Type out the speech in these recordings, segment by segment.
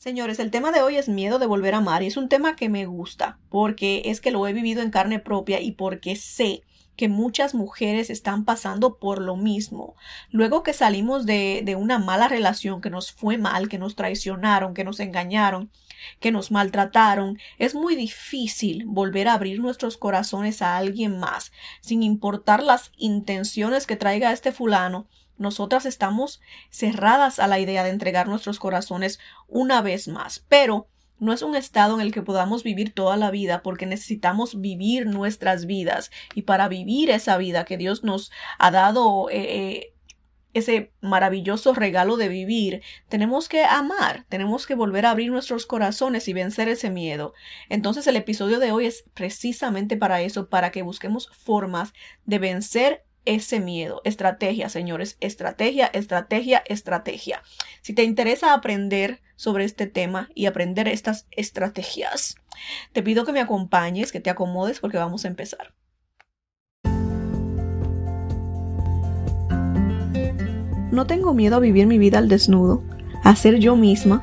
Señores, el tema de hoy es miedo de volver a amar y es un tema que me gusta porque es que lo he vivido en carne propia y porque sé que muchas mujeres están pasando por lo mismo. Luego que salimos de, de una mala relación, que nos fue mal, que nos traicionaron, que nos engañaron, que nos maltrataron, es muy difícil volver a abrir nuestros corazones a alguien más, sin importar las intenciones que traiga este fulano nosotras estamos cerradas a la idea de entregar nuestros corazones una vez más, pero no es un estado en el que podamos vivir toda la vida porque necesitamos vivir nuestras vidas y para vivir esa vida que Dios nos ha dado eh, eh, ese maravilloso regalo de vivir, tenemos que amar, tenemos que volver a abrir nuestros corazones y vencer ese miedo. Entonces el episodio de hoy es precisamente para eso, para que busquemos formas de vencer ese miedo. Estrategia, señores. Estrategia, estrategia, estrategia. Si te interesa aprender sobre este tema y aprender estas estrategias, te pido que me acompañes, que te acomodes porque vamos a empezar. No tengo miedo a vivir mi vida al desnudo, a ser yo misma,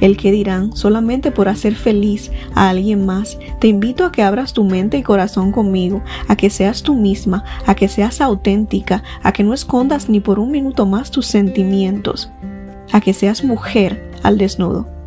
el que dirán solamente por hacer feliz a alguien más. Te invito a que abras tu mente y corazón conmigo, a que seas tú misma, a que seas auténtica, a que no escondas ni por un minuto más tus sentimientos, a que seas mujer al desnudo.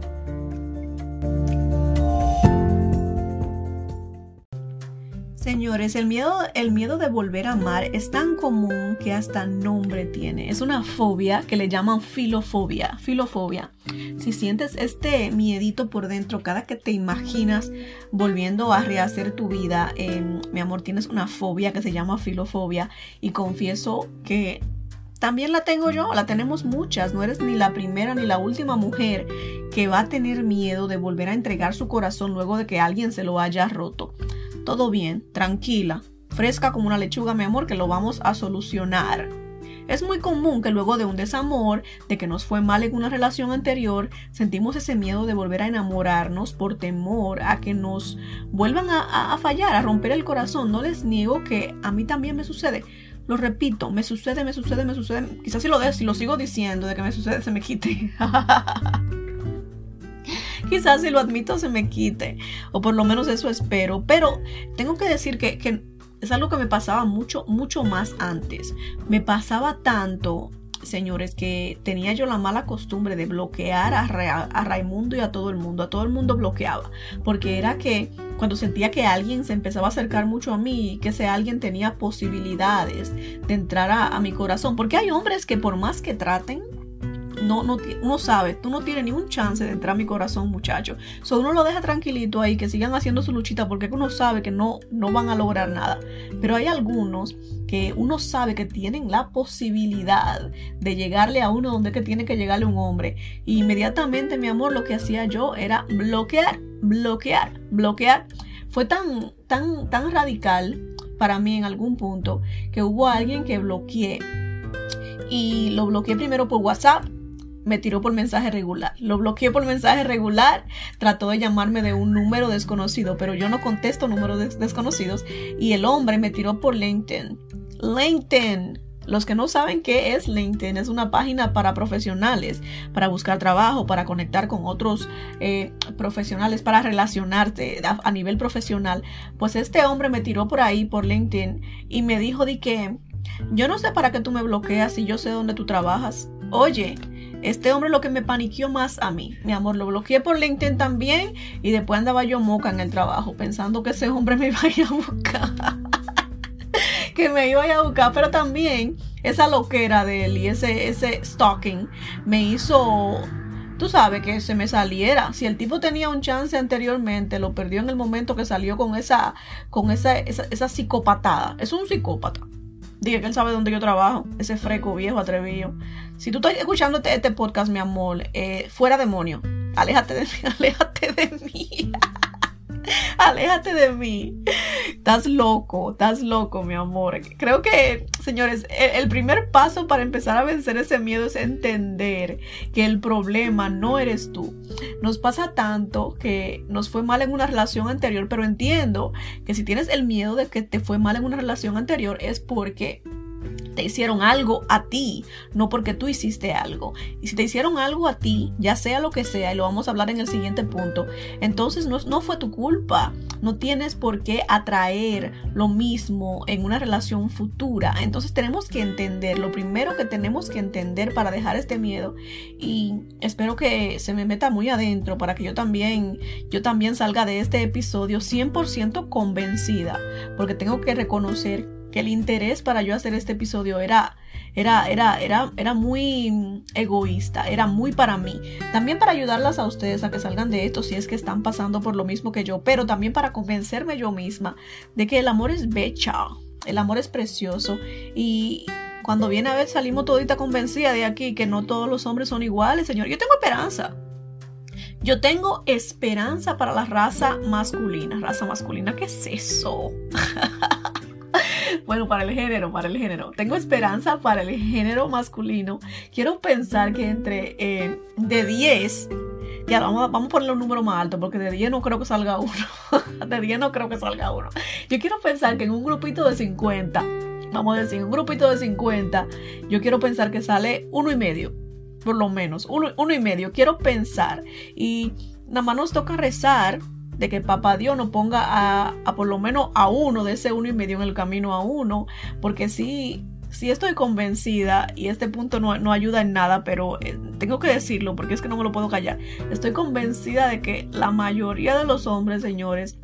El miedo, el miedo de volver a amar es tan común que hasta nombre tiene. Es una fobia que le llaman filofobia. Filofobia. Si sientes este miedito por dentro cada que te imaginas volviendo a rehacer tu vida, em, mi amor, tienes una fobia que se llama filofobia y confieso que también la tengo yo, la tenemos muchas, no eres ni la primera ni la última mujer que va a tener miedo de volver a entregar su corazón luego de que alguien se lo haya roto todo bien, tranquila, fresca como una lechuga, mi amor, que lo vamos a solucionar. Es muy común que luego de un desamor, de que nos fue mal en una relación anterior, sentimos ese miedo de volver a enamorarnos por temor a que nos vuelvan a, fallar, a romper el corazón. No les niego que a mí también me sucede. Lo repito, me sucede, me sucede, me sucede. Quizás si lo, de, si lo sigo diciendo de que me sucede, se me quite. quizás si lo admito se me quite, o por lo menos eso espero, pero tengo que decir que, es algo que me pasaba mucho, mucho más antes. Me pasaba tanto señores, que tenía yo la mala costumbre de bloquear a, a, Raimundo y a todo el mundo. A todo el mundo bloqueaba. Porque era que cuando sentía que alguien se empezaba a acercar mucho a mí, que ese alguien tenía posibilidades de entrar a mi corazón. Porque hay hombres que por más que traten, no, no, uno sabe, tú no tienes ningún chance de entrar a mi corazón, muchacho. So, uno lo deja tranquilito ahí, que sigan haciendo su luchita, porque uno sabe que no, no van a lograr nada. Pero hay algunos que uno sabe que tienen la posibilidad de llegarle a uno donde que tiene que llegarle un hombre. Y inmediatamente, mi amor, lo que hacía yo era bloquear, bloquear, bloquear. Fue tan, tan, tan radical para mí en algún punto que hubo alguien que bloqueé y lo bloqueé primero por WhatsApp me tiró por mensaje regular. Lo bloqueé por mensaje regular, trató de llamarme de un número desconocido, pero yo no contesto números desconocidos. Y el hombre me tiró por LinkedIn. LinkedIn. Los que no saben qué es LinkedIn, es una página para profesionales, para buscar trabajo, para conectar con otros eh, profesionales, para relacionarte a, nivel profesional. Pues este hombre me tiró por ahí, por LinkedIn, y me dijo de que yo no sé para qué tú me bloqueas si yo sé dónde tú trabajas. Oye, este hombre lo que me paniqueó más a mí. Mi amor, lo bloqueé por LinkedIn también y después andaba yo moca en el trabajo pensando que ese hombre me iba a ir a buscar. que me iba a ir a buscar, pero también esa loquera de él y ese, ese stalking me hizo tú sabes que se me saliera. Si el tipo tenía un chance anteriormente, lo perdió en el momento que salió con esa, con esa, esa, esa psicopatada. Es un psicópata. Dije que él sabe dónde yo trabajo. Ese freco viejo atrevido. Si tú estás escuchando este, este podcast, mi amor, eh, fuera demonio. Aléjate de mí, aléjate de mí. Aléjate de mí. Estás loco, estás loco, mi amor. Creo que, señores, el, primer paso para empezar a vencer ese miedo es entender que el problema no eres tú. Nos pasa tanto que nos fue mal en una relación anterior, pero entiendo que si tienes el miedo de que te fue mal en una relación anterior es porque te hicieron algo a ti, no porque tú hiciste algo. Y si te hicieron algo a ti, ya sea lo que sea, y lo vamos a hablar en el siguiente punto, entonces no, no fue tu culpa. No tienes por qué atraer lo mismo en una relación futura. Entonces tenemos que entender, lo primero que tenemos que entender para dejar este miedo, y espero que se me meta muy adentro para que yo también, yo también salga de este episodio 100% convencida, porque tengo que reconocer que el interés para yo hacer este episodio era, era, era, era, era muy egoísta, era muy para mí. También para ayudarlas a ustedes a que salgan de esto si es que están pasando por lo mismo que yo, pero también para convencerme yo misma de que el amor es becha, el amor es precioso y cuando viene a ver salimos todita convencida de aquí que no todos los hombres son iguales, señor. Yo tengo esperanza. Yo tengo esperanza para la raza masculina. Raza masculina, ¿qué es eso? bueno, para el género, para el género. Tengo esperanza para el género masculino. Quiero pensar que entre eh, de 10, ya vamos, vamos a ponerle un número más alto, porque de 10 no creo que salga uno. de 10 no creo que salga uno. Yo quiero pensar que en un grupito de 50, vamos a decir, un grupito de 50, yo quiero pensar que sale uno y medio, por lo menos, uno, uno y medio. Quiero pensar. Y nada más nos toca rezar de que papá Dios nos ponga a, por lo menos a uno de ese uno y medio en el camino a uno, porque sí, sí estoy convencida y este punto no, ayuda en nada, pero eh, tengo que decirlo porque es que no me lo puedo callar. Estoy convencida de que la mayoría de los hombres, señores,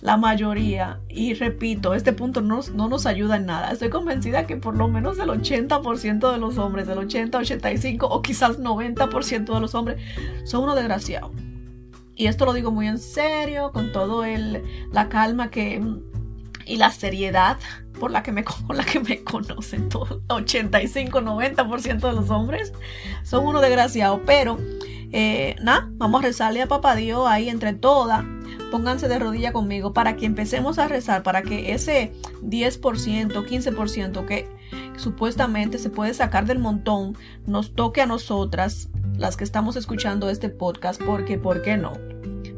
la mayoría, y repito, este punto no, no, nos ayuda en nada. Estoy convencida que por lo menos el 80% de los hombres, del 80, 85 o quizás 90% de los hombres son unos desgraciados. Y esto lo digo muy en serio, con todo el, la calma que, y la seriedad por la que me, con la que me conocen. Todo, 85, 90% de los hombres son uno desgraciado. Pero, eh, nada, vamos a rezarle a Papá Dios ahí entre todas. Pónganse de rodilla conmigo para que empecemos a rezar, para que ese 10%, 15% que supuestamente se puede sacar del montón, nos toque a nosotras las que estamos escuchando este podcast, porque, ¿por qué no?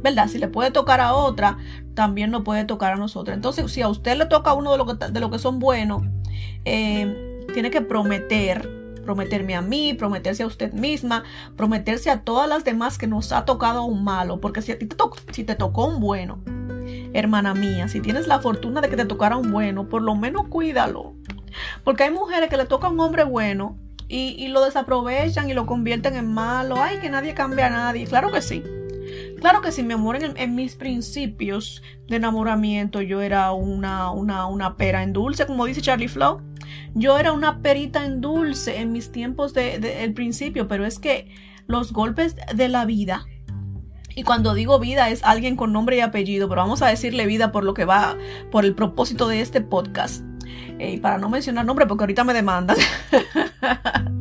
¿Verdad? Si le puede tocar a otra, también nos puede tocar a nosotros. Entonces, si a usted le toca a uno de lo que, de lo que son buenos, eh, tiene que prometer, prometerme a mí, prometerse a usted misma, prometerse a todas las demás que nos ha tocado un malo, porque si a ti te, si te tocó un bueno, hermana mía, si tienes la fortuna de que te tocara un bueno, por lo menos cuídalo. Porque hay mujeres que le toca un hombre bueno y, lo desaprovechan y lo convierten en malo. Ay, que nadie cambia a nadie. Claro que sí. Claro que sí, mi amor, en, mis principios de enamoramiento yo era una, una, una, pera en dulce, como dice Charlie Flow. Yo era una perita en dulce en mis tiempos del de, principio, pero es que los golpes de la vida, y cuando digo vida es alguien con nombre y apellido, pero vamos a decirle vida por lo que va, por el propósito de este podcast. Eh, y para no mencionar nombre, porque ahorita me demandan.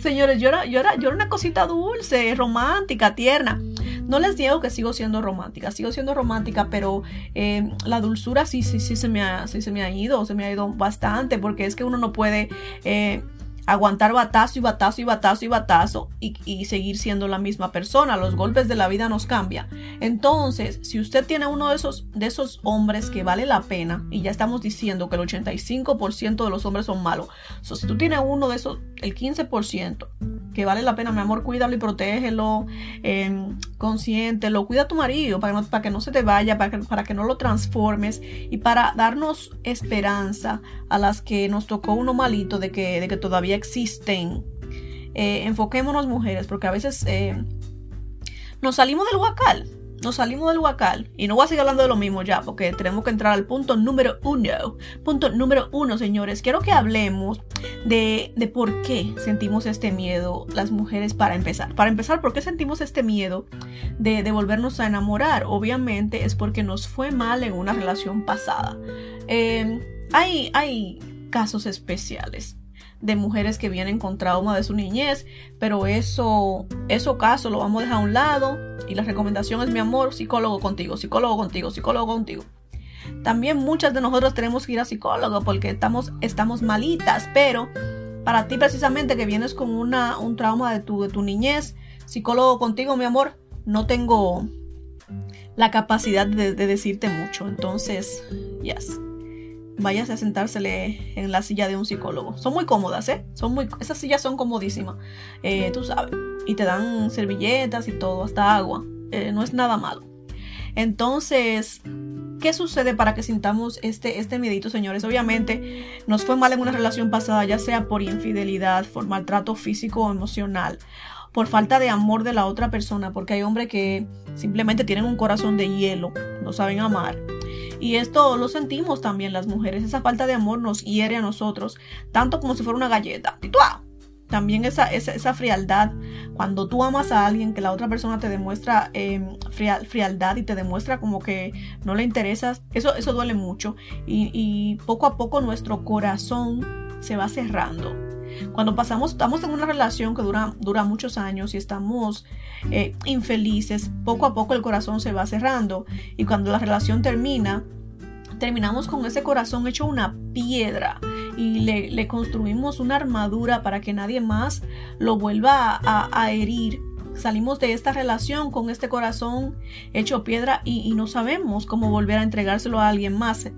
Señores, yo era, yo, era, yo era una cosita dulce, romántica, tierna. No les digo que sigo siendo romántica, sigo siendo romántica, pero eh, la dulzura sí, sí, sí se me ha, sí se me ha ido, se me ha ido bastante, porque es que uno no puede eh, aguantar batazo y batazo y batazo y batazo y, seguir siendo la misma persona. Los golpes de la vida nos cambian. Entonces, si usted tiene uno de esos, de esos hombres que vale la pena, y ya estamos diciendo que el 85% de los hombres son malos, si tú tienes uno de esos, el 15%, que vale la pena, mi amor, cuídalo y protégelo, eh, consiéntelo, cuida a tu marido para, para que no se te vaya, para que, para que no lo transformes y para darnos esperanza a las que nos tocó uno malito de que, de que todavía existen. Eh, enfoquémonos mujeres, porque a veces eh, nos salimos del huacal nos salimos del huacal y no voy a seguir hablando de lo mismo ya porque tenemos que entrar al punto número uno. Punto número uno, señores. Quiero que hablemos de, de, por qué sentimos este miedo las mujeres para empezar. Para empezar, ¿por qué sentimos este miedo de, volvernos a enamorar? Obviamente es porque nos fue mal en una relación pasada. Eh, hay, hay casos especiales de mujeres que vienen con trauma de su niñez, pero eso, eso caso lo vamos a dejar a un lado y la recomendación es mi amor, psicólogo contigo, psicólogo contigo, psicólogo contigo. También muchas de nosotros tenemos que ir a psicólogo porque estamos, estamos malitas, pero para ti precisamente que vienes con una, un trauma de tu, de tu niñez, psicólogo contigo, mi amor, no tengo la capacidad de, decirte mucho. Entonces, yes. Váyase a sentársele en la silla de un psicólogo. Son muy cómodas, ¿eh? Son muy, esas sillas son comodísimas. Eh, tú sabes. Y te dan servilletas y todo, hasta agua. Eh, no es nada malo. Entonces, ¿qué sucede para que sintamos este, este miedito, señores? Obviamente, nos fue mal en una relación pasada, ya sea por infidelidad, por maltrato físico o emocional, por falta de amor de la otra persona, porque hay hombres que simplemente tienen un corazón de hielo, no saben amar. Y esto lo sentimos también las mujeres, esa falta de amor nos hiere a nosotros, tanto como si fuera una galleta. También esa, esa, frialdad, cuando tú amas a alguien que la otra persona te demuestra em, frialdad y te demuestra como que no le interesas, eso, eso duele mucho. Y poco a poco nuestro corazón se va cerrando cuando pasamos, estamos en una relación que dura, dura muchos años y estamos eh, infelices, poco a poco el corazón se va cerrando. Y cuando la relación termina, terminamos con ese corazón hecho una piedra y le, construimos una armadura para que nadie más lo vuelva a herir salimos de esta relación con este corazón hecho piedra y, no sabemos cómo volver a entregárselo a alguien más.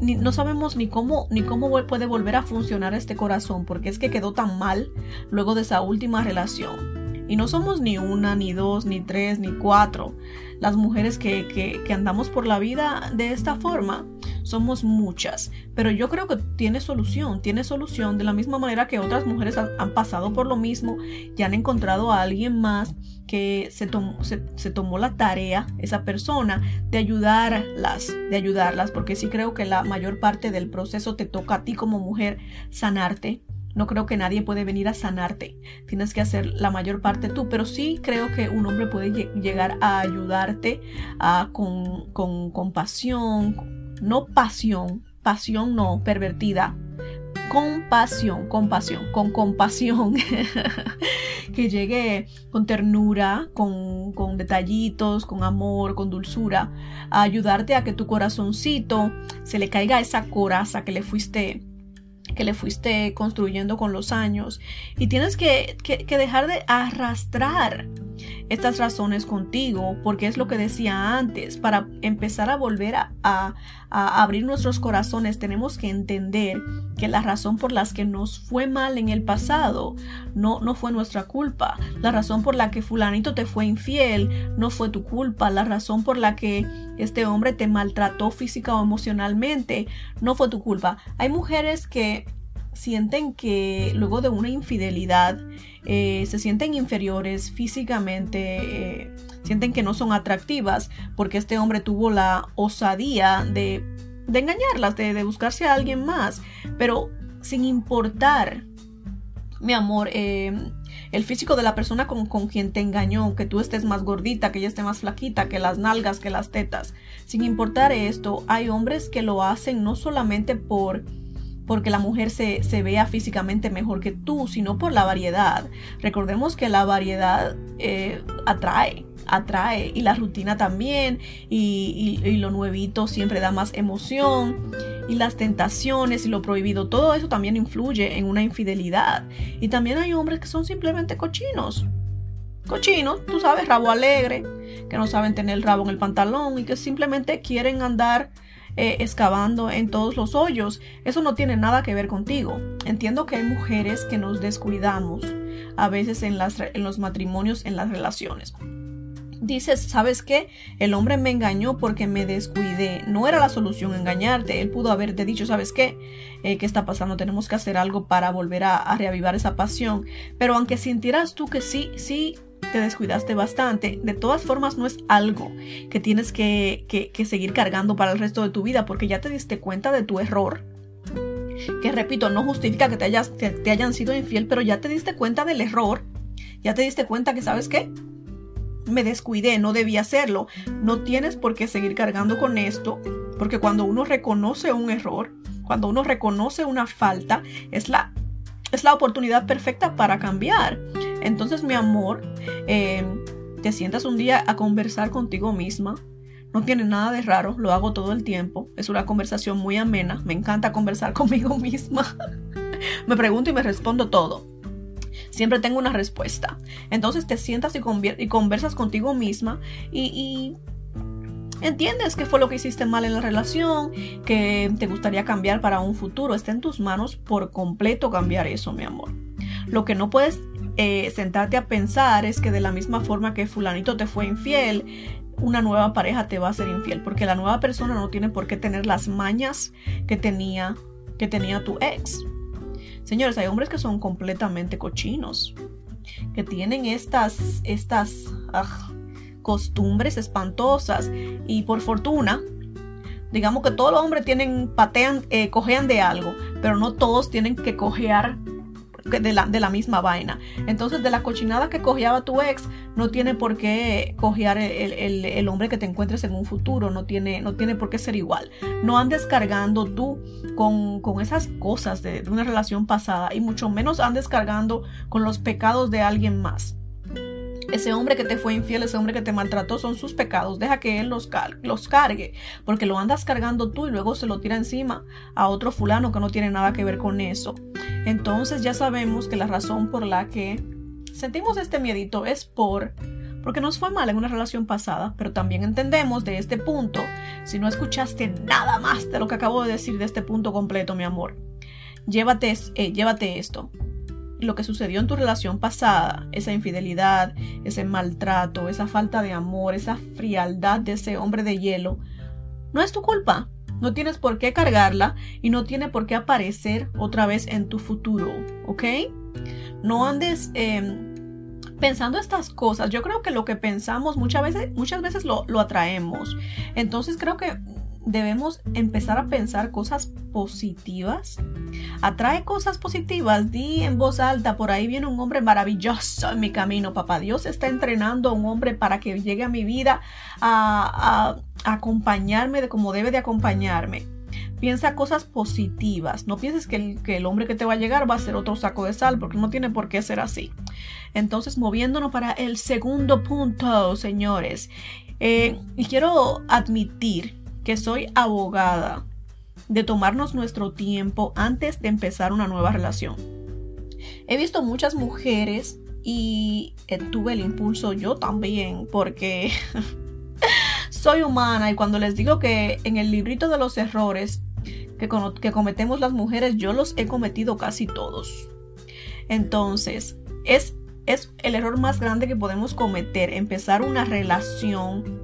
no sabemos ni cómo, ni cómo puede volver a funcionar este corazón, porque es que quedó tan mal luego de esa última relación. Y no somos ni una, ni dos, ni tres, ni cuatro. Las mujeres que, que andamos por la vida de esta forma somos muchas, pero yo creo que tiene solución, tiene solución de la misma manera que otras mujeres han, pasado por lo mismo y han encontrado a alguien más que se se, tomó la tarea, esa persona, de ayudarlas, de ayudarlas, porque sí creo que la mayor parte del proceso te toca a ti como mujer sanarte, no creo que nadie puede venir a sanarte. Tienes que hacer la mayor parte tú, pero sí creo que un hombre puede llegar a ayudarte a, con, con compasión, no pasión, pasión no, pervertida, compasión, compasión, con compasión, que llegue con ternura, con, con, detallitos, con amor, con dulzura, a ayudarte a que tu corazoncito se le caiga esa coraza que le fuiste que le fuiste construyendo con los años y tienes que, que dejar de arrastrar estas razones contigo, porque es lo que decía antes, para empezar a volver a, abrir nuestros corazones tenemos que entender que la razón por las que nos fue mal en el pasado no, no fue nuestra culpa, la razón por la que fulanito te fue infiel no fue tu culpa, la razón por la que este hombre te maltrató física o emocionalmente no fue tu culpa. Hay mujeres que sienten que luego de una infidelidad eh, se sienten inferiores físicamente, eh, sienten que no son atractivas porque este hombre tuvo la osadía de, engañarlas, de, buscarse a alguien más, pero sin importar, mi amor, eh, el físico de la persona con, con, quien te engañó, que tú estés más gordita, que ella esté más flaquita, que las nalgas, que las tetas. Sin importar esto, hay hombres que lo hacen no solamente por porque la mujer se, vea físicamente mejor que tú, sino por la variedad. Recordemos que la variedad eh, atrae, atrae y la rutina también y, lo nuevito siempre da más emoción y las tentaciones y lo prohibido, todo eso también influye en una infidelidad. Y también hay hombres que son simplemente cochinos. Cochinos, tú sabes, rabo alegre, que no saben tener el rabo en el pantalón y que simplemente quieren andar eh, excavando en todos los hoyos. Eso no tiene nada que ver contigo. Entiendo que hay mujeres que nos descuidamos a veces en, los matrimonios, en las relaciones. Dices, ¿sabes qué? El hombre me engañó porque me descuidé. No era la solución engañarte. Él pudo haberte dicho, ¿sabes qué? Eh, ¿Qué está pasando? Tenemos que hacer algo para volver a, a reavivar esa pasión. Pero aunque sintieras tú que sí, sí te descuidaste bastante, de todas formas no es algo que tienes que, seguir cargando para el resto de tu vida porque ya te diste cuenta de tu error. Que repito, no justifica que te, hayas, te hayan sido infiel, pero ya te diste cuenta del error. Ya te diste cuenta que, ¿sabes qué? Me descuidé, no debía hacerlo. No tienes por qué seguir cargando con esto, porque cuando uno reconoce un error, cuando uno reconoce una falta, es la es la oportunidad perfecta para cambiar. Entonces, mi amor, eh, te sientas un día a conversar contigo misma. No tiene nada de raro, lo hago todo el tiempo. Es una conversación muy amena. Me encanta conversar conmigo misma. me pregunto y me respondo todo. Siempre tengo una respuesta. Entonces te sientas y, y conversas contigo misma y, y entiendes qué fue lo que hiciste mal en la relación, que te gustaría cambiar para un futuro. Está en tus manos por completo cambiar eso, mi amor. Lo que no puedes eh, sentarte a pensar es que de la misma forma que fulanito te fue infiel, una nueva pareja te va a ser infiel, porque la nueva persona no tiene por qué tener las mañas que tenía, que tenía tu ex. Señores, hay hombres que son completamente cochinos, que tienen estas, estas ah, costumbres espantosas y por fortuna, digamos que todos los hombres tienen, patean, eh, de algo, pero no todos tienen que cojear de la, de la, misma vaina. Entonces, de la cochinada que cojeaba tu ex, no tiene por qué cojear el, hombre que te encuentres en un futuro, no tiene, no tiene por qué ser igual. No andes cargando tú con, esas cosas de, de una relación pasada y mucho menos andes cargando con los pecados de alguien más. Ese hombre que te fue infiel, ese hombre que te maltrató, son sus pecados. Deja que él los, los cargue, porque lo andas cargando tú y luego se lo tira encima a otro fulano que no tiene nada que ver con eso. Entonces ya sabemos que la razón por la que sentimos este miedito es por porque nos fue mal en una relación pasada, pero también entendemos de este punto, si no escuchaste nada más de lo que acabo de decir de este punto completo, mi amor, llévate, eh, llévate esto lo que sucedió en tu relación pasada, esa infidelidad, ese maltrato, esa falta de amor, esa frialdad de ese hombre de hielo, no es tu culpa. No tienes por qué cargarla y no tiene por qué aparecer otra vez en tu futuro, ¿ok? No andes em, pensando estas cosas. Yo creo que lo que pensamos muchas veces, muchas veces lo, lo atraemos. Entonces creo que debemos empezar a pensar cosas positivas. Atrae cosas positivas, di en voz alta, por ahí viene un hombre maravilloso en mi camino, papá. Dios está entrenando a un hombre para que llegue a mi vida a, acompañarme de como debe de acompañarme. Piensa cosas positivas. No pienses que el, hombre que te va a llegar va a ser otro saco de sal, porque no tiene por qué ser así. Entonces, moviéndonos para el segundo punto, señores. Eh, y quiero admitir que soy abogada de tomarnos nuestro tiempo antes de empezar una nueva relación. He visto muchas mujeres y tuve el impulso yo también porque soy humana y cuando les digo que en el librito de los errores que, que cometemos las mujeres yo los he cometido casi todos. Entonces, es, es el error más grande que podemos cometer, empezar una relación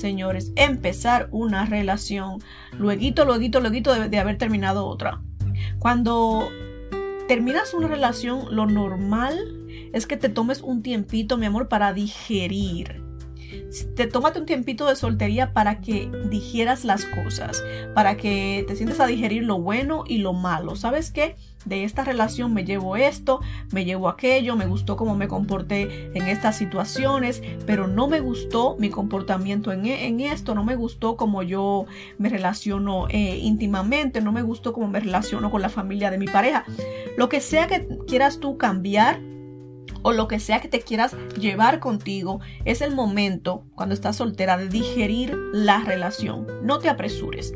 señores, empezar una relación. Luego, luego, luego de, de haber terminado otra. Cuando terminas una relación, lo normal es que te tomes un tiempito, mi amor, para digerir te tómate un tiempito de soltería para que digieras las cosas, para que te sientes a digerir lo bueno y lo malo. ¿Sabes qué? De esta relación me llevo esto, me llevo aquello, me gustó cómo me comporté en estas situaciones, pero no me gustó mi comportamiento en, e, esto, no me gustó cómo yo me relaciono eh, íntimamente, no me gustó cómo me relaciono con la familia de mi pareja. Lo que sea que quieras tú cambiar, o lo que sea que te quieras llevar contigo, es el momento, cuando estás soltera, de digerir la relación. No te apresures.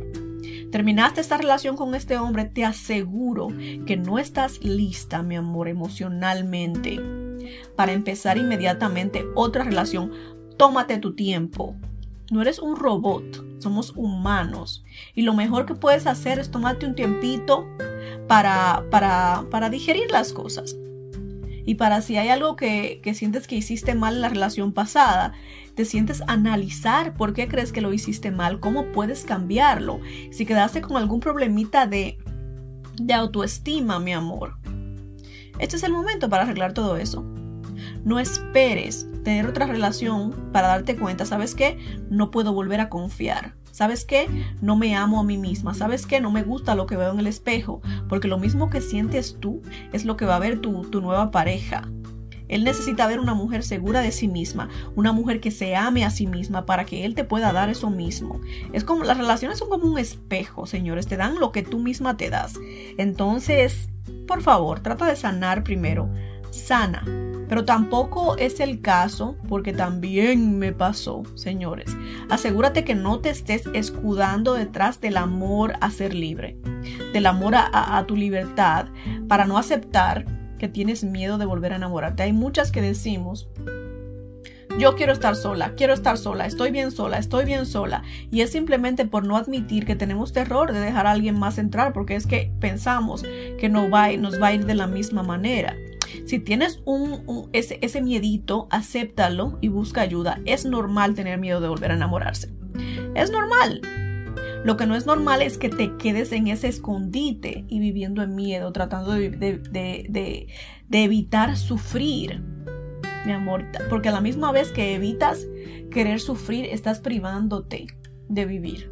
Terminaste esta relación con este hombre, te aseguro que no estás lista, mi amor, emocionalmente para empezar inmediatamente otra relación. Tómate tu tiempo. No eres un robot, somos humanos. Y lo mejor que puedes hacer es tomarte un tiempito para, para, para digerir las cosas y para si hay algo que, sientes que hiciste mal en la relación pasada, te sientes analizar por qué crees que lo hiciste mal, cómo puedes cambiarlo, si quedaste con algún problemita de, de autoestima, mi amor. Este es el momento para arreglar todo eso. No esperes tener otra relación para darte cuenta, ¿sabes qué? No puedo volver a confiar. ¿Sabes qué? No me amo a mí misma. ¿Sabes qué? No me gusta lo que veo en el espejo. Porque lo mismo que sientes tú es lo que va a ver tu, tu nueva pareja. Él necesita ver una mujer segura de sí misma, una mujer que se ame a sí misma para que él te pueda dar eso mismo. Es como las relaciones son como un espejo, señores, te dan lo que tú misma te das. Entonces, por favor, trata de sanar primero. Sana. Pero tampoco es el caso, porque también me pasó, señores. Asegúrate que no te estés escudando detrás del amor a ser libre, del amor a, tu libertad, para no aceptar que tienes miedo de volver a enamorarte. Hay muchas que decimos, yo quiero estar sola, quiero estar sola, estoy bien sola, estoy bien sola. Y es simplemente por no admitir que tenemos terror de dejar a alguien más entrar, porque es que pensamos que no va, nos va a ir de la misma manera. Si tienes un, ese, ese miedito, acéptalo y busca ayuda. Es normal tener miedo de volver a enamorarse. Es normal. Lo que no es normal es que te quedes en ese escondite y viviendo en miedo, tratando de, de, evitar sufrir, mi amor, porque a la misma vez que evitas querer sufrir, estás privándote de vivir.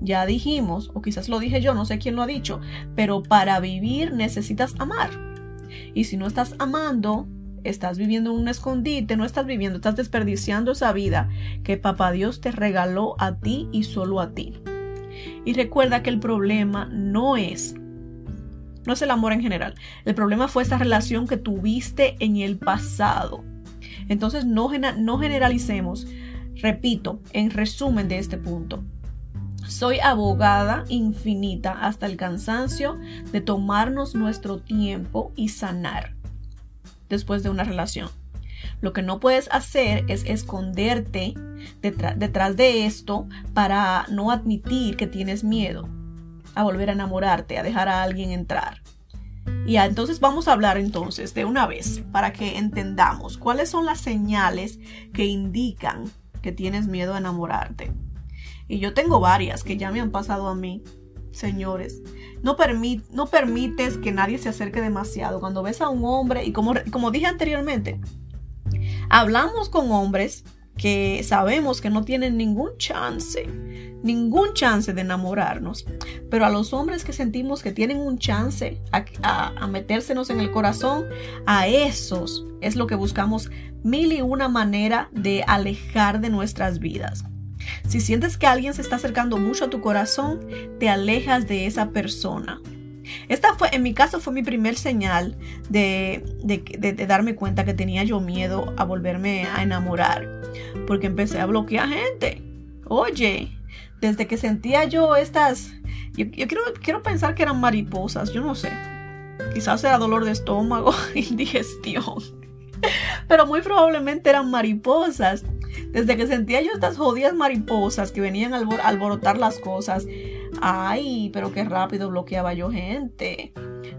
Ya dijimos, o quizás lo dije yo, no sé quién lo ha dicho, pero para vivir necesitas amar. Y si no estás amando, estás viviendo en un escondite, no estás viviendo, estás desperdiciando esa vida que papá Dios te regaló a ti y solo a ti. Y recuerda que el problema no es no es el amor en general. El problema fue esa relación que tuviste en el pasado. Entonces no, no generalicemos. Repito, en resumen de este punto. Soy abogada infinita hasta el cansancio de tomarnos nuestro tiempo y sanar después de una relación. Lo que no puedes hacer es esconderte detrás de esto para no admitir que tienes miedo a volver a enamorarte, a dejar a alguien entrar. Y entonces vamos a hablar entonces de una vez para que entendamos cuáles son las señales que indican que tienes miedo a enamorarte. Y yo tengo varias que ya me han pasado a mí, señores. No, permites que nadie se acerque demasiado. Cuando ves a un hombre, y como, como dije anteriormente, hablamos con hombres que sabemos que no tienen ningún chance, ningún chance de enamorarnos, pero a los hombres que sentimos que tienen un chance a, a, metérsenos en el corazón, a esos es lo que buscamos mil y una manera de alejar de nuestras vidas. Si sientes que alguien se está acercando mucho a tu corazón, te alejas de esa persona. Esta fue, en mi caso, fue mi primer señal de, de, darme cuenta que tenía yo miedo a volverme a enamorar, porque empecé a bloquear gente. Oye, desde que sentía yo estas, yo, quiero, quiero pensar que eran mariposas, yo no sé. Quizás era dolor de estómago, indigestión. Pero muy probablemente eran mariposas. Desde que sentía yo estas jodidas mariposas que venían a alborotar las cosas, ay, pero qué rápido bloqueaba yo gente.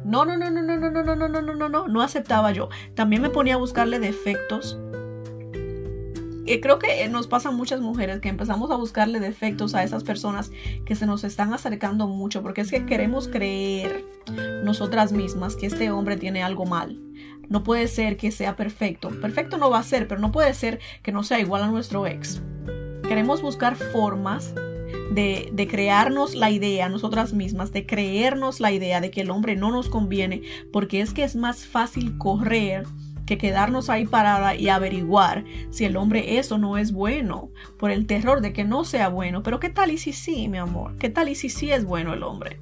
No, no, no, no, no, no, no, no, no, no, no, no, no, no aceptaba yo. También me ponía a buscarle defectos. Y creo que nos pasa muchas mujeres que empezamos a buscarle defectos a esas personas que se nos están acercando mucho, porque es que queremos creer nosotras mismas que este hombre tiene algo mal. No puede ser que sea perfecto. Perfecto no va a ser, pero no puede ser que no sea igual a nuestro ex. Queremos buscar formas de, de, crearnos la idea nosotras mismas, de creernos la idea de que el hombre no nos conviene, porque es que es más fácil correr que quedarnos ahí parada y averiguar si el hombre eso no es bueno, por el terror de que no sea bueno. Pero ¿qué tal y si sí, mi amor? ¿Qué tal y si sí es bueno el hombre?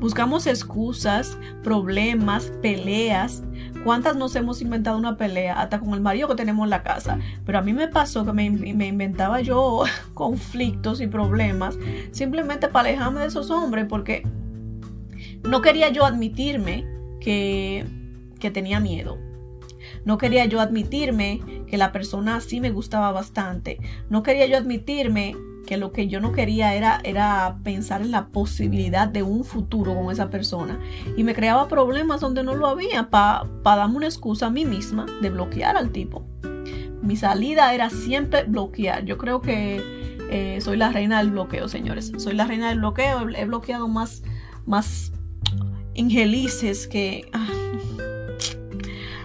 Buscamos excusas, problemas, peleas. ¿Cuántas nos hemos inventado una pelea hasta con el marido que tenemos en la casa? Pero a mí me pasó que me, inventaba yo conflictos y problemas simplemente para alejarme de esos hombres porque no quería yo admitirme que, que tenía miedo. No quería yo admitirme que la persona sí me gustaba bastante. No quería yo admitirme que lo que yo no quería era, era pensar en la posibilidad de un futuro con esa persona. Y me creaba problemas donde no lo había para darme una excusa a mí misma de bloquear al tipo. Mi salida era siempre bloquear. Yo creo que eh, soy la reina del bloqueo, señores. Soy la reina del bloqueo. He, bloqueado más, más ingelices que... Ah,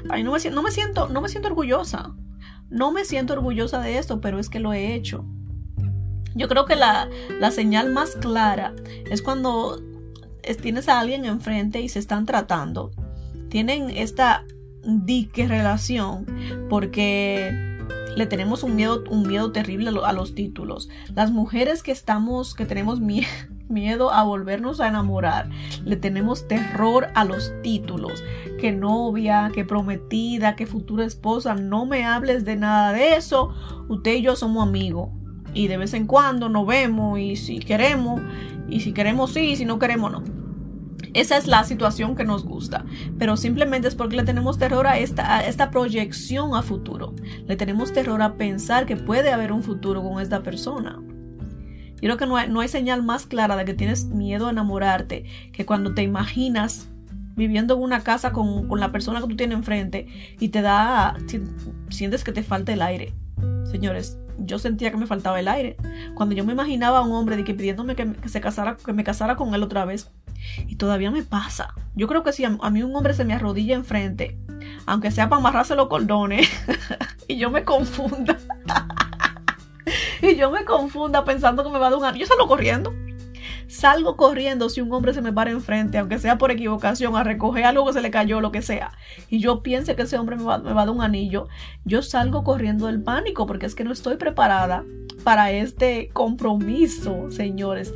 ay, no me, no me siento, no me siento orgullosa. No me siento orgullosa de esto, pero es que lo he hecho. Yo creo que la, señal más clara es cuando tienes a alguien enfrente y se están tratando. Tienen esta dique relación porque le tenemos un miedo, un miedo terrible a los títulos. Las mujeres que estamos, que tenemos miedo, miedo a volvernos a enamorar. Le tenemos terror a los títulos. Que novia, que prometida, que futura esposa. No me hables de nada de eso. Usted y yo somos amigos. Y de vez en cuando nos vemos y si queremos. Y si queremos sí, y si no queremos no. Esa es la situación que nos gusta, pero simplemente es porque le tenemos terror a esta, esta proyección a futuro. Le tenemos terror a pensar que puede haber un futuro con esta persona. Yo creo que no hay, no hay señal más clara de que tienes miedo a enamorarte que cuando te imaginas viviendo en una casa con, con la persona que tú tienes enfrente y te da, sientes que te falta el aire. Señores, yo sentía que me faltaba el aire. Cuando yo me imaginaba a un hombre de que pidiéndome que, se casara, que me casara con él otra vez. Y todavía me pasa. Yo creo que si a, mí un hombre se me arrodilla enfrente, aunque sea para amarrarse los cordones, y yo me confunda. y yo me confunda pensando que me va a dar un anillo, yo salgo corriendo. Salgo corriendo si un hombre se me para enfrente, aunque sea por equivocación, a recoger algo que se le cayó, lo que sea. Y yo piense que ese hombre me va, me va a dar un anillo. Yo salgo corriendo del pánico porque es que no estoy preparada para este compromiso, señores.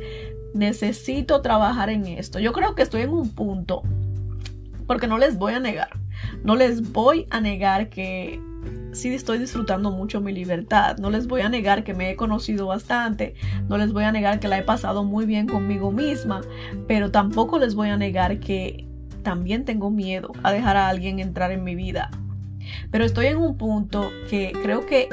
Necesito trabajar en esto. Yo creo que estoy en un punto, porque no les voy a negar, no les voy a negar que sí estoy disfrutando mucho mi libertad. No les voy a negar que me he conocido bastante. No les voy a negar que la he pasado muy bien conmigo misma. Pero tampoco les voy a negar que también tengo miedo a dejar a alguien entrar en mi vida. Pero estoy en un punto que creo que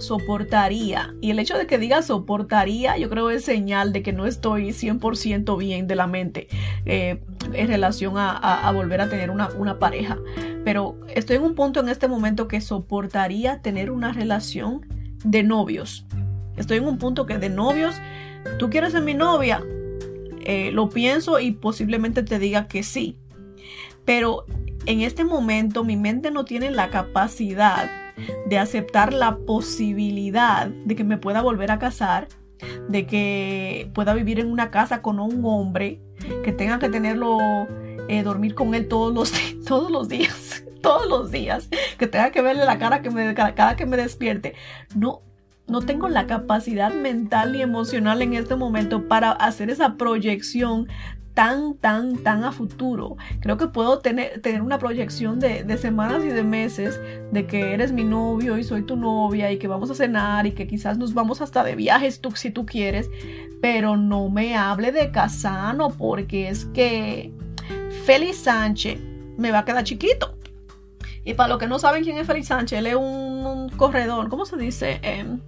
soportaría. Y el hecho de que diga soportaría, yo creo es señal de que no estoy 100% bien de la mente eh, en relación a, volver a tener una, pareja. Pero estoy en un punto en este momento que soportaría tener una relación de novios. Estoy en un punto que de novios, tú quieres ser mi novia, eh, lo pienso y posiblemente te diga que sí. Pero en este momento mi mente no tiene la capacidad de aceptar la posibilidad de que me pueda volver a casar, de que pueda vivir en una casa con un hombre, que tenga que tenerlo, eh, dormir con él todos los, todos los días, todos los días, que tenga que verle la cara que cada que me despierte. No, no tengo la capacidad mental y emocional en este momento para hacer esa proyección tan, tan, tan a futuro. Creo que puedo tener, tener una proyección de, semanas y de meses de que eres mi novio y soy tu novia y que vamos a cenar y que quizás nos vamos hasta de viajes tú, si tú quieres, pero no me hable de Casano porque es que Félix Sánchez me va a quedar chiquito. Y para los que no saben quién es Félix Sánchez, él es un, corredor, ¿cómo se dice? Em,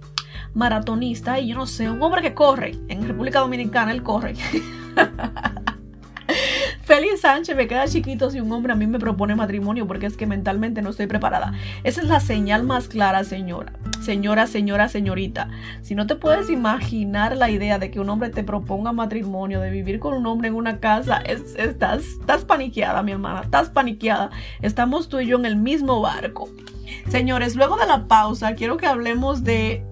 maratonista y yo no sé, un hombre que corre. En República Dominicana él corre. Félix Sánchez me queda chiquito si un hombre a mí me propone matrimonio porque es que mentalmente no estoy preparada. Esa es la señal más clara, señora. Señora, señora, señorita. Si no te puedes imaginar la idea de que un hombre te proponga matrimonio, de vivir con un hombre en una casa, estás, estás paniqueada, mi hermana. Estás paniqueada. Estamos tú y yo en el mismo barco. Señores, luego de la pausa, quiero que hablemos de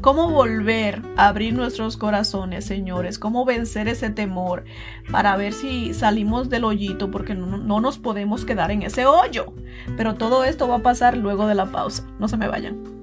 ¿Cómo volver a abrir nuestros corazones, señores? ¿Cómo vencer ese temor para ver si salimos del hoyito? Porque no, no, nos podemos quedar en ese hoyo. Pero todo esto va a pasar luego de la pausa. No se me vayan.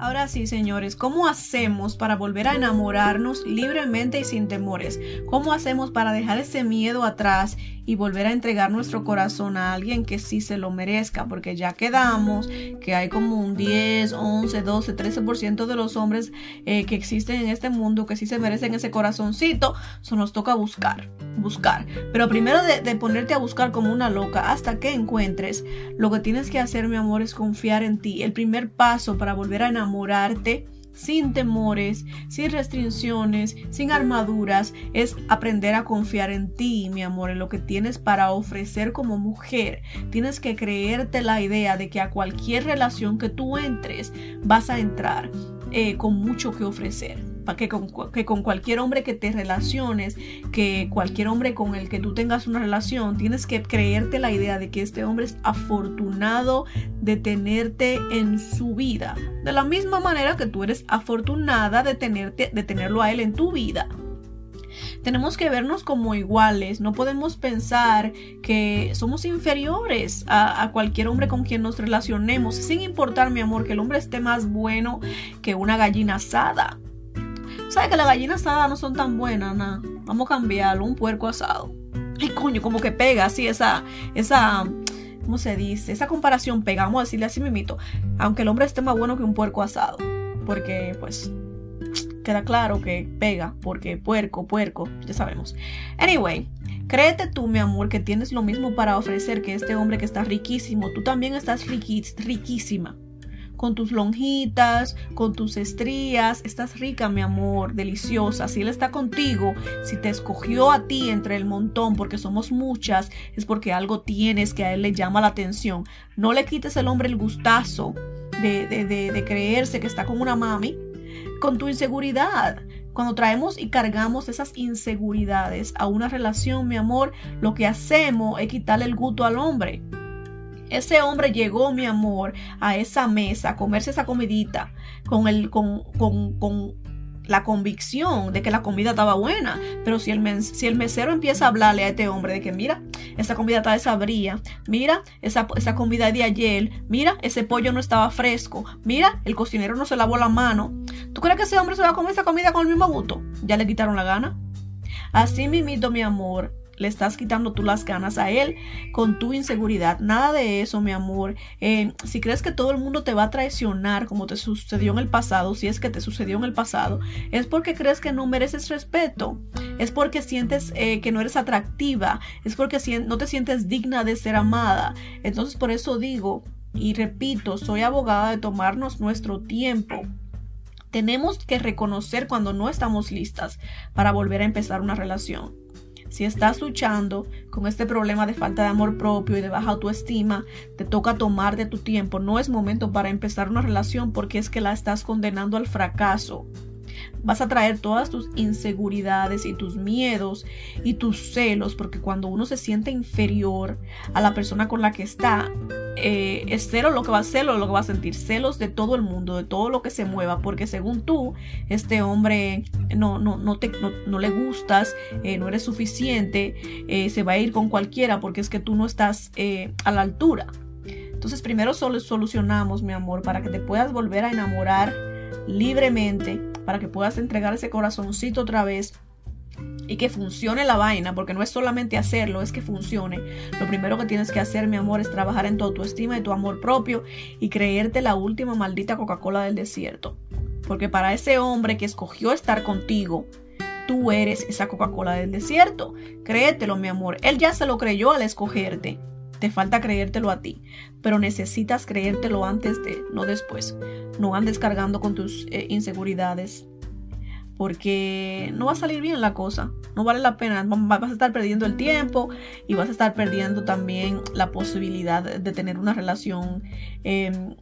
Ahora sí, señores, ¿cómo hacemos para volver a enamorarnos libremente y sin temores? ¿Cómo hacemos para dejar ese miedo atrás y volver a entregar nuestro corazón a alguien que sí se lo merezca? Porque ya quedamos que hay como un 10, 11, 12, 13% de los hombres eh, que existen en este mundo que sí se merecen ese corazoncito. Eso nos toca buscar, buscar. Pero primero de, ponerte a buscar como una loca hasta que encuentres, lo que tienes que hacer, mi amor, es confiar en ti. El primer paso para volver a enamorar enamorarte sin temores, sin restricciones, sin armaduras, es aprender a confiar en ti, mi amor, en lo que tienes para ofrecer como mujer. Tienes que creerte la idea de que a cualquier relación que tú entres, vas a entrar eh, con mucho que ofrecer que con, que con cualquier hombre que te relaciones, que cualquier hombre con el que tú tengas una relación, tienes que creerte la idea de que este hombre es afortunado de tenerte en su vida. De la misma manera que tú eres afortunada de, tenerte, de tenerlo a él en tu vida. Tenemos que vernos como iguales, no podemos pensar que somos inferiores a, a, cualquier hombre con quien nos relacionemos, sin importar, mi amor, que el hombre esté más bueno que una gallina asada. ¿Sabes que las gallinas asadas no son tan buenas? Nada. Vamos a cambiarlo, un puerco asado. Ay, coño, como que pega así esa, esa, ¿cómo se dice? Esa comparación pega, vamos a decirle así mimito. Aunque el hombre esté más bueno que un puerco asado. Porque, pues, queda claro que pega, porque puerco, puerco, ya sabemos. Anyway, créete tú, mi amor, que tienes lo mismo para ofrecer que este hombre que está riquísimo. Tú también estás riquísima con tus lonjitas, con tus estrías. Estás rica, mi amor, deliciosa. Si Él está contigo, si te escogió a ti entre el montón, porque somos muchas, es porque algo tienes que a Él le llama la atención. No le quites al hombre el gustazo de, de, de, creerse que está con una mami, con tu inseguridad. Cuando traemos y cargamos esas inseguridades a una relación, mi amor, lo que hacemos es quitarle el gusto al hombre. Ese hombre llegó, mi amor, a esa mesa, a comerse esa comidita con, el, con, con, con la convicción de que la comida estaba buena. Pero si el, si el mesero empieza a hablarle a este hombre de que, mira, esa comida está desabría, mira, esa, esa comida de ayer, mira, ese pollo no estaba fresco, mira, el cocinero no se lavó la mano. ¿Tú crees que ese hombre se va a comer esa comida con el mismo gusto? Ya le quitaron la gana. Así mismito, mi amor, le estás quitando tú las ganas a él con tu inseguridad. Nada de eso, mi amor. Eh, si crees que todo el mundo te va a traicionar como te sucedió en el pasado, si es que te sucedió en el pasado, es porque crees que no mereces respeto. Es porque sientes eh, que no eres atractiva. Es porque no te sientes digna de ser amada. Entonces por eso digo y repito, soy abogada de tomarnos nuestro tiempo. Tenemos que reconocer cuando no estamos listas para volver a empezar una relación. Si estás luchando con este problema de falta de amor propio y de baja autoestima, te toca tomar de tu tiempo. No es momento para empezar una relación porque es que la estás condenando al fracaso vas a traer todas tus inseguridades y tus miedos y tus celos, porque cuando uno se siente inferior a la persona con la que está, eh, es celo lo que va a ser, lo que va a sentir, celos de todo el mundo, de todo lo que se mueva, porque según tú, este hombre no, no, no, te, no, le gustas, eh, no eres suficiente, eh, se va a ir con cualquiera porque es que tú no estás a la altura. Entonces primero solo solucionamos, mi amor, para que te puedas volver a enamorar libremente para que puedas entregar ese corazoncito otra vez y que funcione la vaina, porque no es solamente hacerlo, es que funcione. Lo primero que tienes que hacer, mi amor, es trabajar en tu autoestima y tu amor propio y creerte la última maldita Coca-Cola del desierto. Porque para ese hombre que escogió estar contigo, tú eres esa Coca-Cola del desierto. Créetelo, mi amor. Él ya se lo creyó al escogerte. Te falta creértelo a ti, pero necesitas creértelo antes de, no después. No andes cargando con tus eh, inseguridades, porque no va a salir bien la cosa. No vale la pena. Vas a estar perdiendo el tiempo y vas a estar perdiendo también la posibilidad de tener una relación em,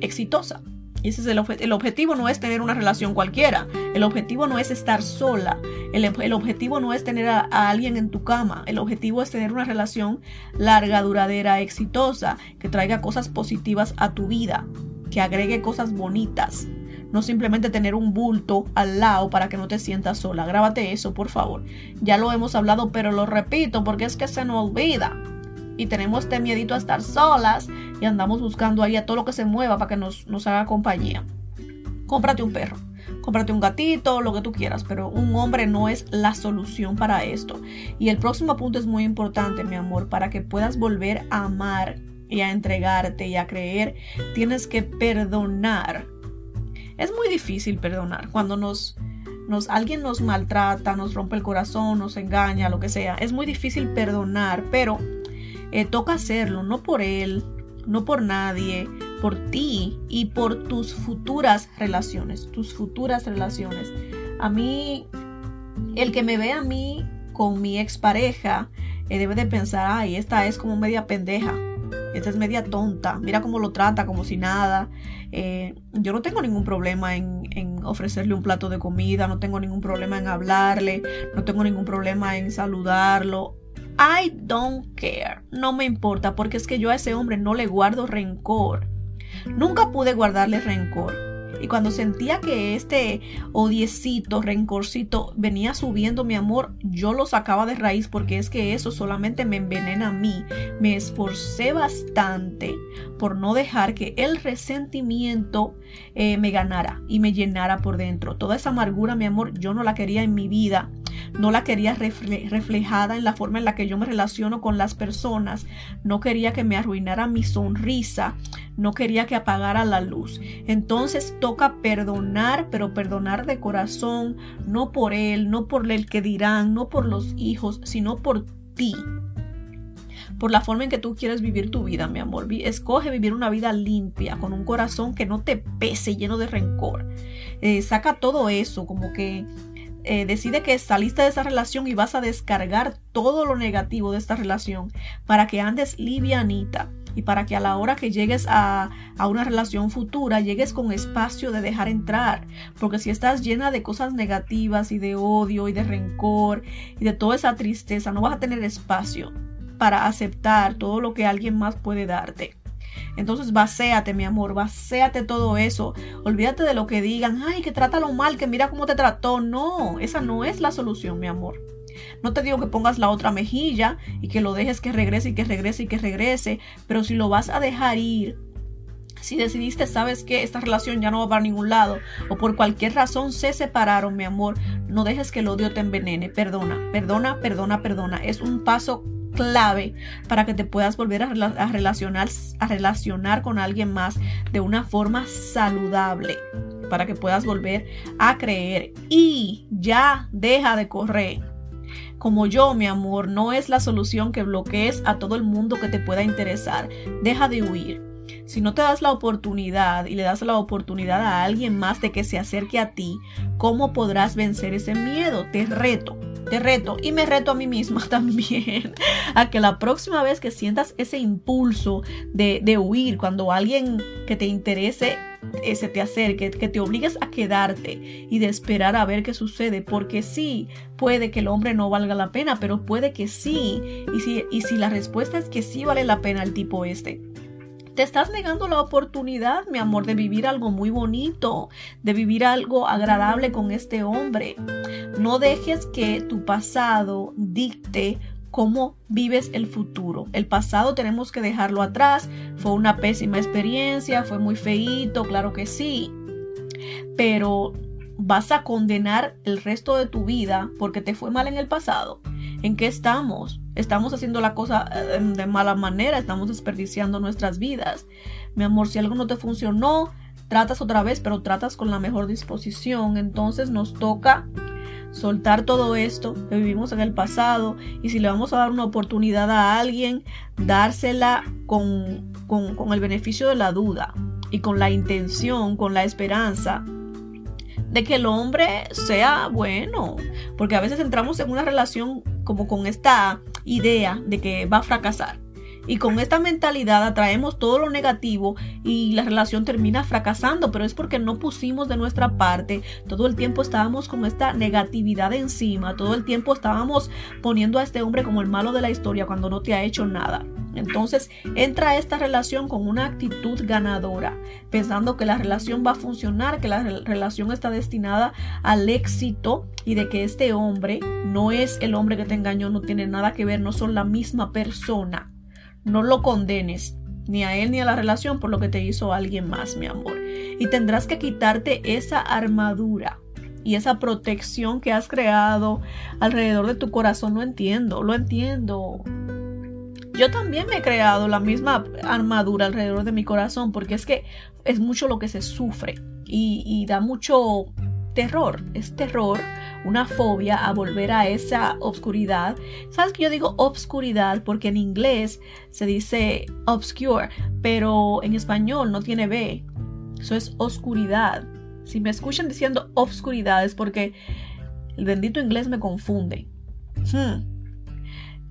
exitosa. Y ese es el, el, objetivo no es tener una relación cualquiera. El objetivo no es estar sola. El, el objetivo no es tener a, alguien en tu cama. El objetivo es tener una relación larga, duradera, exitosa, que traiga cosas positivas a tu vida, que agregue cosas bonitas. No simplemente tener un bulto al lado para que no te sientas sola. Grábate eso, por favor. Ya lo hemos hablado, pero lo repito porque es que se nos olvida y tenemos este miedito a estar solas y andamos buscando ahí a todo lo que se mueva para que nos, nos haga compañía. Cómprate un perro, cómprate un gatito, lo que tú quieras, pero un hombre no es la solución para esto. Y el próximo punto es muy importante, mi amor, para que puedas volver a amar y a entregarte y a creer, tienes que perdonar. Es muy difícil perdonar cuando nos, nos alguien nos maltrata, nos rompe el corazón, nos engaña, lo que sea. Es muy difícil perdonar, pero eh, toca hacerlo, no por él, no por nadie, por ti y por tus futuras relaciones, tus futuras relaciones. A mí, el que me ve a mí con mi expareja, eh, debe de pensar, ay, esta es como media pendeja, esta es media tonta, mira cómo lo trata, como si nada. Eh, yo no tengo ningún problema en, en, ofrecerle un plato de comida, no tengo ningún problema en hablarle, no tengo ningún problema en saludarlo. I don't care. No me importa porque es que yo a ese hombre no le guardo rencor. Nunca pude guardarle rencor. Y cuando sentía que este odiecito, rencorcito venía subiendo mi amor, yo lo sacaba de raíz porque es que eso solamente me envenena a mí. Me esforcé bastante por no dejar que el resentimiento eh, me ganara y me llenara por dentro. Toda esa amargura, mi amor, yo no la quería en mi vida no la quería reflejada en la forma en la que yo me relaciono con las personas, no quería que me arruinara mi sonrisa, no quería que apagara la luz. Entonces toca perdonar, pero perdonar de corazón, no por él, no por el que dirán, no por los hijos, sino por ti por la forma en que tú quieres vivir tu vida, mi amor. Escoge vivir una vida limpia, con un corazón que no te pese lleno de rencor. Eh, saca todo eso, como que eh, decide que saliste de esa relación y vas a descargar todo lo negativo de esta relación para que andes livianita y para que a la hora que llegues a, a, una relación futura llegues con espacio de dejar entrar. Porque si estás llena de cosas negativas y de odio y de rencor y de toda esa tristeza, no vas a tener espacio para aceptar todo lo que alguien más puede darte. Entonces vacéate, mi amor, vacéate todo eso. Olvídate de lo que digan, ay, que trátalo mal, que mira cómo te trató. No, esa no es la solución, mi amor. No te digo que pongas la otra mejilla y que lo dejes que regrese y que regrese y que regrese, pero si lo vas a dejar ir, si decidiste, sabes que esta relación ya no va para ningún lado o por cualquier razón se separaron, mi amor, no dejes que el odio te envenene. Perdona, perdona, perdona, perdona. Es un paso clave para que te puedas volver a, relacionar, a relacionar con alguien más de una forma saludable para que puedas volver a creer y ya deja de correr. Como yo, mi amor, no es la solución que bloquees a todo el mundo que te pueda interesar. Deja de huir. Si no te das la oportunidad y le das la oportunidad a alguien más de que se acerque a ti, ¿cómo podrás vencer ese miedo? Te reto te reto y me reto a mí misma también a que la próxima vez que sientas ese impulso de, huir, cuando alguien que te interese eh, se te acerque, que te obligues a quedarte y de esperar a ver qué sucede, porque sí, puede que el hombre no valga la pena, pero puede que sí. Y si, y si la respuesta es que sí vale la pena el tipo este, te estás negando la oportunidad, mi amor, de vivir algo muy bonito, de vivir algo agradable con este hombre. No dejes que tu pasado dicte cómo vives el futuro. El pasado tenemos que dejarlo atrás. Fue una pésima experiencia, fue muy feíto, claro que sí. Pero vas a condenar el resto de tu vida porque te fue mal en el pasado. ¿En qué estamos? Estamos haciendo la cosa eh, de mala manera, estamos desperdiciando nuestras vidas. Mi amor, si algo no te funcionó, tratas otra vez, pero tratas con la mejor disposición. Entonces nos toca soltar todo esto que vivimos en el pasado y si le vamos a dar una oportunidad a alguien, dársela con, con, con el beneficio de la duda y con la intención, con la esperanza de que el hombre sea bueno, porque a veces entramos en una relación como con esta idea de que va a fracasar. Y con esta mentalidad atraemos todo lo negativo y la relación termina fracasando, pero es porque no pusimos de nuestra parte. Todo el tiempo estábamos con esta negatividad encima, todo el tiempo estábamos poniendo a este hombre como el malo de la historia cuando no te ha hecho nada. Entonces entra a esta relación con una actitud ganadora, pensando que la relación va a funcionar, que la relación está destinada al éxito y de que este hombre no es el hombre que te engañó, no tiene nada que ver, no son la misma persona. No lo condenes ni a él ni a la relación por lo que te hizo alguien más, mi amor. Y tendrás que quitarte esa armadura y esa protección que has creado alrededor de tu corazón. Lo entiendo, lo entiendo. Yo también me he creado la misma armadura alrededor de mi corazón porque es que es mucho lo que se sufre y, da mucho terror, es terror, una fobia a volver a esa obscuridad. ¿Sabes que yo digo obscuridad porque en inglés se dice obscure, pero en español no tiene B. Eso es oscuridad. Si me escuchan diciendo obscuridad es porque el bendito inglés me confunde. Hmm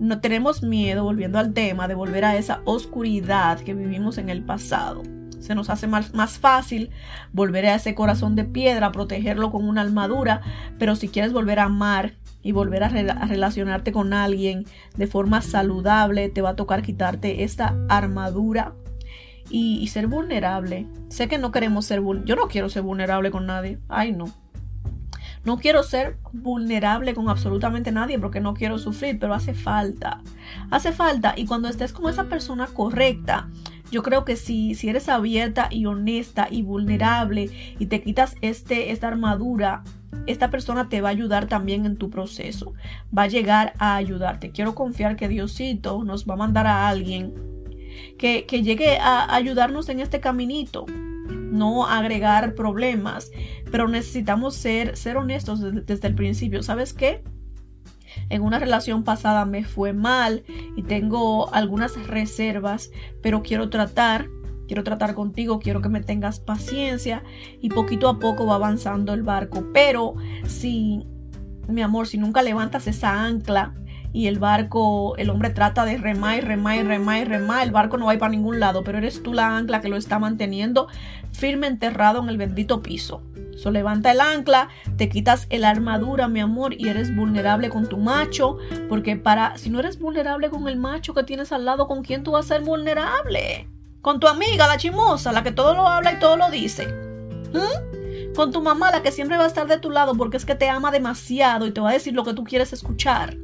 no tenemos miedo, volviendo al tema, de volver a esa oscuridad que vivimos en el pasado. Se nos hace más, más fácil volver a ese corazón de piedra, protegerlo con una armadura, pero si quieres volver a amar y volver a, relacionarte con alguien de forma saludable, te va a tocar quitarte esta armadura y, ser vulnerable. Sé que no queremos ser vulnerable. Yo no quiero ser vulnerable con nadie. Ay, no. No quiero ser vulnerable con absolutamente nadie porque no quiero sufrir, pero hace falta. Hace falta. Y cuando estés con esa persona correcta, yo creo que si, si eres abierta y honesta y vulnerable y te quitas este, esta armadura, esta persona te va a ayudar también en tu proceso. Va a llegar a ayudarte. Quiero confiar que Diosito nos va a mandar a alguien que, llegue a ayudarnos en este caminito no agregar problemas, pero necesitamos ser, ser honestos desde, desde, el principio. ¿Sabes qué? En una relación pasada me fue mal y tengo algunas reservas, pero quiero tratar, quiero tratar contigo, quiero que me tengas paciencia y poquito a poco va avanzando el barco. Pero si, mi amor, si nunca levantas esa ancla y el barco, el hombre trata de remar y remar y remar y remar, el barco no va a ir para ningún lado, pero eres tú la ancla que lo está manteniendo firme enterrado en el bendito piso. So, levanta el ancla, te quitas el armadura, mi amor, y eres vulnerable con tu macho, porque para, si no eres vulnerable con el macho que tienes al lado, ¿con quién tú vas a ser vulnerable? Con tu amiga, la chimosa, la que todo lo habla y todo lo dice. ¿Mm? Con tu mamá, la que siempre va a estar de tu lado porque es que te ama demasiado y te va a decir lo que tú quieres escuchar.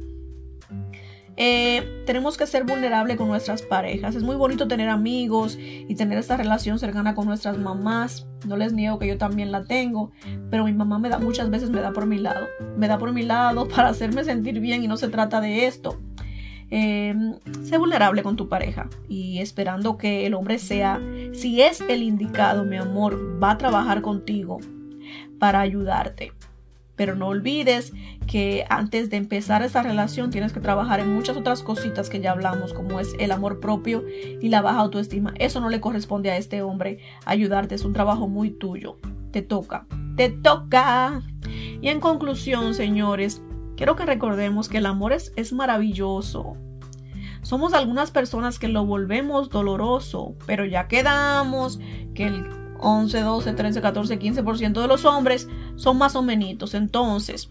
Eh, tenemos que ser vulnerables con nuestras parejas. Es muy bonito tener amigos y tener esta relación cercana con nuestras mamás. No les niego que yo también la tengo, pero mi mamá me da muchas veces me da por mi lado. Me da por mi lado para hacerme sentir bien y no se trata de esto. Eh, sé vulnerable con tu pareja y esperando que el hombre sea, si es el indicado, mi amor, va a trabajar contigo para ayudarte. Pero no olvides que antes de empezar esa relación tienes que trabajar en muchas otras cositas que ya hablamos, como es el amor propio y la baja autoestima. Eso no le corresponde a este hombre ayudarte, es un trabajo muy tuyo. Te toca, te toca. Y en conclusión, señores, quiero que recordemos que el amor es, es maravilloso. Somos algunas personas que lo volvemos doloroso, pero ya quedamos que el 11, 12, 13, 14, 15% de los hombres son más o menos. Entonces,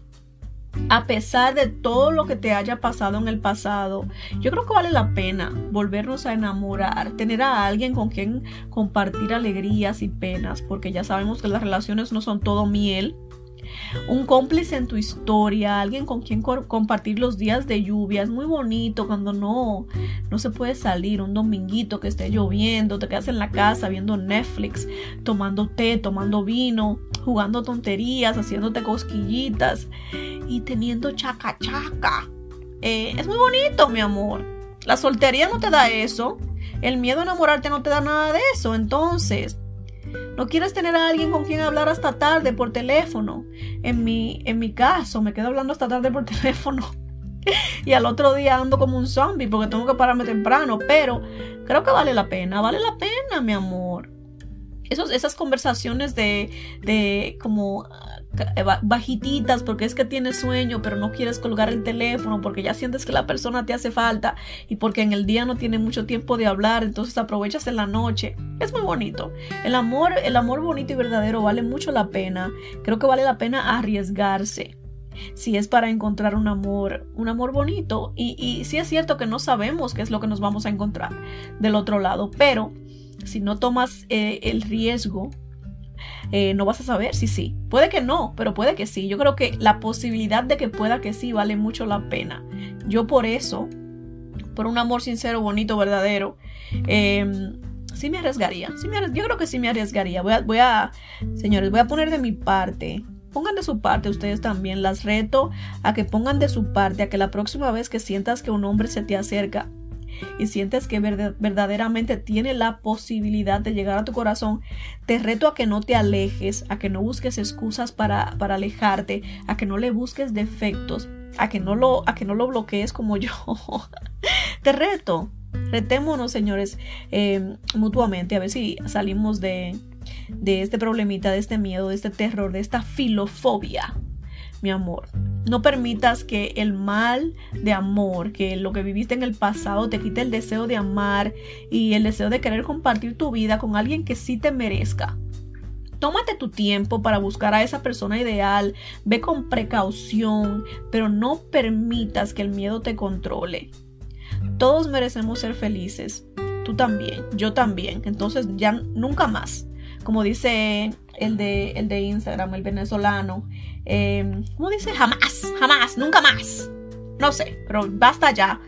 a pesar de todo lo que te haya pasado en el pasado, yo creo que vale la pena volvernos a enamorar, tener a alguien con quien compartir alegrías y penas, porque ya sabemos que las relaciones no son todo miel un cómplice en tu historia, alguien con quien compartir los días de lluvia. Es muy bonito cuando no, no se puede salir un dominguito que esté lloviendo, te quedas en la casa viendo Netflix, tomando té, tomando vino, jugando tonterías, haciéndote cosquillitas y teniendo chaca chaca. Eh, es muy bonito, mi amor. La soltería no te da eso. El miedo a enamorarte no te da nada de eso. Entonces, no quieres tener a alguien con quien hablar hasta tarde por teléfono. En mi, en mi caso, me quedo hablando hasta tarde por teléfono. y al otro día ando como un zombie porque tengo que pararme temprano. Pero creo que vale la pena, vale la pena, mi amor. Esos, esas conversaciones de, de como bajititas porque es que tienes sueño pero no quieres colgar el teléfono porque ya sientes que la persona te hace falta y porque en el día no tiene mucho tiempo de hablar entonces aprovechas en la noche. Es muy bonito. El amor el amor bonito y verdadero vale mucho la pena. Creo que vale la pena arriesgarse. Si es para encontrar un amor, un amor bonito. Y, y sí es cierto que no sabemos qué es lo que nos vamos a encontrar del otro lado, pero si no tomas eh, el riesgo eh, no vas a saber si sí. Puede que no, pero puede que sí. Yo creo que la posibilidad de que pueda que sí vale mucho la pena. Yo por eso, por un amor sincero, bonito, verdadero, em, sí me arriesgaría. Sí me, yo creo que sí me arriesgaría. Voy a, voy a, señores, voy a poner de mi parte. Pongan de su parte ustedes también. Las reto a que pongan de su parte, a que la próxima vez que sientas que un hombre se te acerca, y sientes que verdaderamente tiene la posibilidad de llegar a tu corazón, te reto a que no te alejes, a que no busques excusas para, para alejarte, a que no le busques defectos, a que no lo, a que no lo bloquees como yo. te reto, retémonos, señores, em, mutuamente, a ver si salimos de, de este problemita, de este miedo, de este terror, de esta filofobia mi amor. No permitas que el mal de amor, que lo que viviste en el pasado te quite el deseo de amar y el deseo de querer compartir tu vida con alguien que sí te merezca. Tómate tu tiempo para buscar a esa persona ideal, ve con precaución, pero no permitas que el miedo te controle. Todos merecemos ser felices, tú también, yo también. Entonces ya nunca más. Como dice el de, el de Instagram, el venezolano. Eh, ¿Cómo dice? Jamás, jamás, nunca más. No sé, pero basta ya.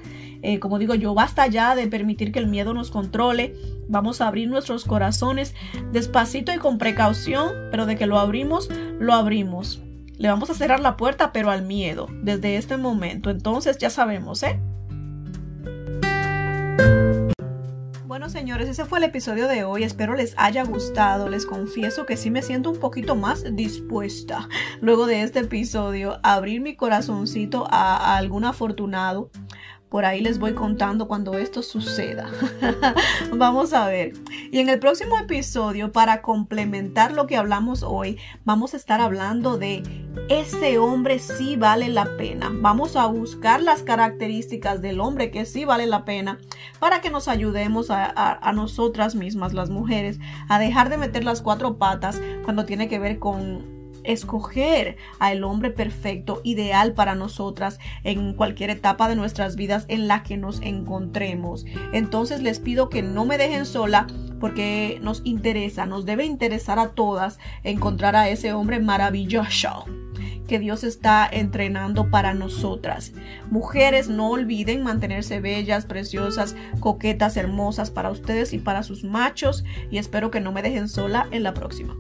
Eh, como digo yo, basta ya de permitir que el miedo nos controle. Vamos a abrir nuestros corazones despacito y con precaución, pero de que lo abrimos, lo abrimos. Le vamos a cerrar la puerta, pero al miedo, desde este momento. Entonces ya sabemos, ¿eh? Bueno, señores, ese fue el episodio de hoy. Espero les haya gustado. Les confieso que sí me siento un poquito más dispuesta luego de este episodio a abrir mi corazoncito a, a algún afortunado por ahí les voy contando cuando esto suceda. vamos a ver. Y en el próximo episodio, para complementar lo que hablamos hoy, vamos a estar hablando de ese hombre sí vale la pena. Vamos a buscar las características del hombre que sí vale la pena para que nos ayudemos a, a nosotras mismas, las mujeres, a dejar de meter las cuatro patas cuando tiene que ver con escoger al hombre perfecto, ideal para nosotras en cualquier etapa de nuestras vidas en la que nos encontremos. Entonces les pido que no me dejen sola porque nos interesa, nos debe interesar a todas encontrar a ese hombre maravilloso que Dios está entrenando para nosotras. Mujeres, no olviden mantenerse bellas, preciosas, coquetas, hermosas para ustedes y para sus machos y espero que no me dejen sola en la próxima.